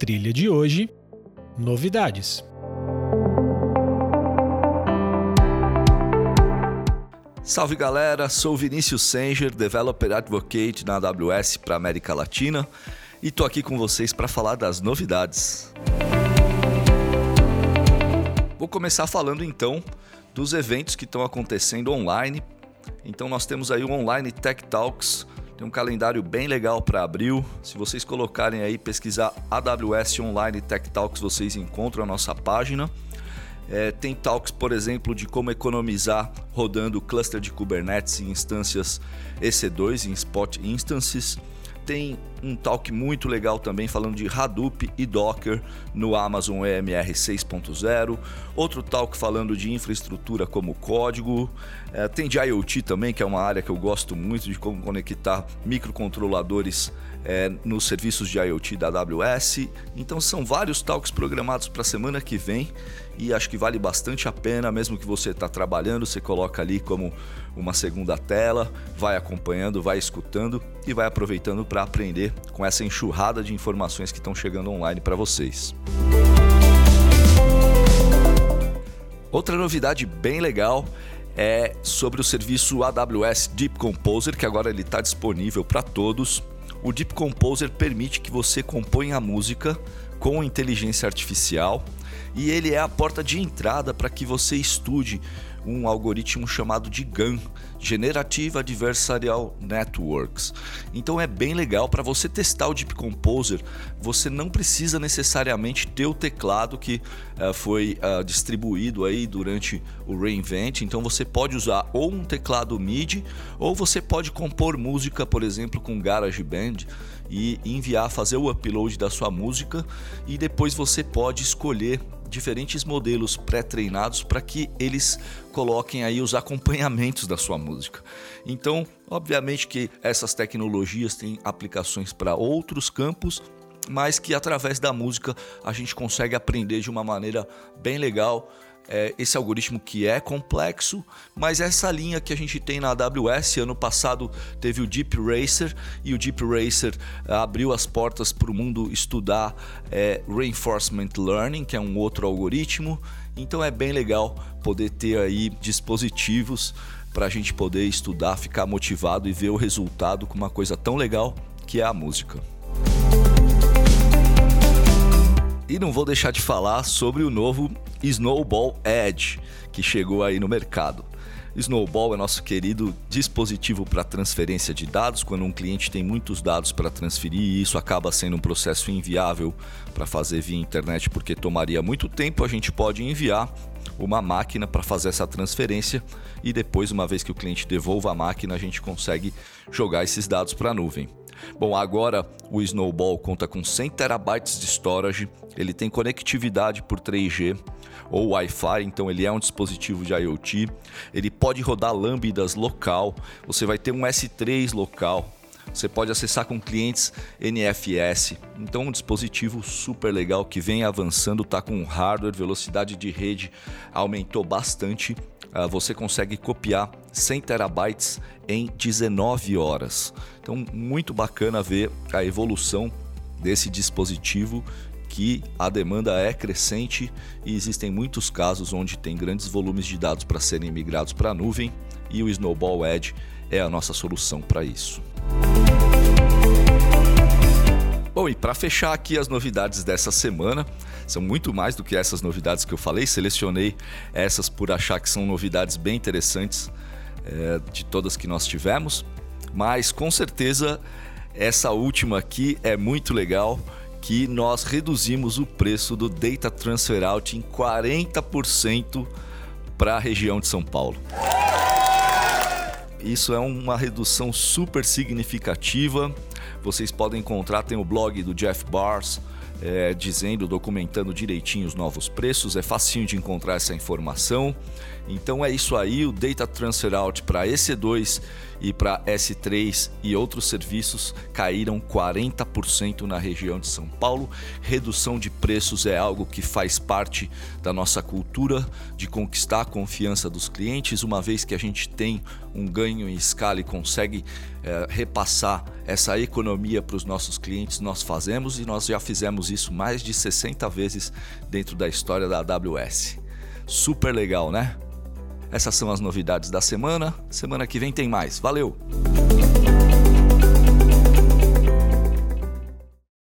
trilha de hoje, novidades. Salve galera, sou Vinícius Sanger, Developer Advocate na AWS para América Latina e tô aqui com vocês para falar das novidades. Vou começar falando então dos eventos que estão acontecendo online. Então nós temos aí o Online Tech Talks, tem um calendário bem legal para abril. Se vocês colocarem aí pesquisar AWS Online Tech Talks, vocês encontram a nossa página. É, tem talks, por exemplo, de como economizar rodando cluster de Kubernetes em instâncias EC2, em Spot Instances. Tem um talk muito legal também falando de Hadoop e Docker no Amazon EMR 6.0. Outro talk falando de infraestrutura como código. É, tem de IoT também, que é uma área que eu gosto muito de como conectar microcontroladores é, nos serviços de IoT da AWS. Então são vários talks programados para a semana que vem e acho que vale bastante a pena, mesmo que você está trabalhando, você coloca ali como uma segunda tela, vai acompanhando, vai escutando e vai aproveitando para aprender com essa enxurrada de informações que estão chegando online para vocês. Outra novidade bem legal é sobre o serviço AWS Deep Composer, que agora ele está disponível para todos. O Deep Composer permite que você componha a música com inteligência artificial e ele é a porta de entrada para que você estude um algoritmo chamado de GAN, Generative Adversarial Networks. Então é bem legal para você testar o Deep Composer. Você não precisa necessariamente ter o teclado que uh, foi uh, distribuído aí durante o reinvent. Então você pode usar ou um teclado MIDI ou você pode compor música, por exemplo, com GarageBand e enviar, fazer o upload da sua música e depois você pode escolher diferentes modelos pré-treinados para que eles coloquem aí os acompanhamentos da sua música. Então, obviamente que essas tecnologias têm aplicações para outros campos, mas que através da música a gente consegue aprender de uma maneira bem legal é, esse algoritmo que é complexo, mas essa linha que a gente tem na AWS, ano passado teve o Deep Racer e o Deep Racer é, abriu as portas para o mundo estudar é, Reinforcement Learning, que é um outro algoritmo. Então é bem legal poder ter aí dispositivos para a gente poder estudar, ficar motivado e ver o resultado com uma coisa tão legal que é a música. E não vou deixar de falar sobre o novo Snowball Edge, que chegou aí no mercado. Snowball é nosso querido dispositivo para transferência de dados. Quando um cliente tem muitos dados para transferir, e isso acaba sendo um processo inviável para fazer via internet, porque tomaria muito tempo, a gente pode enviar uma máquina para fazer essa transferência e depois, uma vez que o cliente devolva a máquina, a gente consegue jogar esses dados para a nuvem. Bom, agora o Snowball conta com 100 terabytes de storage, ele tem conectividade por 3G ou Wi-Fi, então ele é um dispositivo de IoT. Ele pode rodar lambdas local, você vai ter um S3 local. Você pode acessar com clientes NFS. Então, um dispositivo super legal que vem avançando, está com hardware, velocidade de rede aumentou bastante ah, você consegue copiar 100 terabytes em 19 horas. Então, muito bacana ver a evolução desse dispositivo que a demanda é crescente e existem muitos casos onde tem grandes volumes de dados para serem migrados para a nuvem e o Snowball Edge é a nossa solução para isso. Bom, e para fechar aqui as novidades dessa semana, são muito mais do que essas novidades que eu falei, selecionei essas por achar que são novidades bem interessantes é, de todas que nós tivemos, mas com certeza essa última aqui é muito legal que nós reduzimos o preço do Data Transfer Out em 40% para a região de São Paulo. Isso é uma redução super significativa vocês podem encontrar, tem o blog do Jeff Bars, é, dizendo, documentando direitinho os novos preços, é facinho de encontrar essa informação. Então é isso aí, o Data Transfer Out para EC2 e para S3 e outros serviços caíram 40% na região de São Paulo. Redução de preços é algo que faz parte da nossa cultura de conquistar a confiança dos clientes, uma vez que a gente tem um ganho em escala e consegue é, repassar essa economia para os nossos clientes, nós fazemos e nós já fizemos isso mais de 60 vezes dentro da história da AWS. Super legal, né? Essas são as novidades da semana. Semana que vem tem mais. Valeu!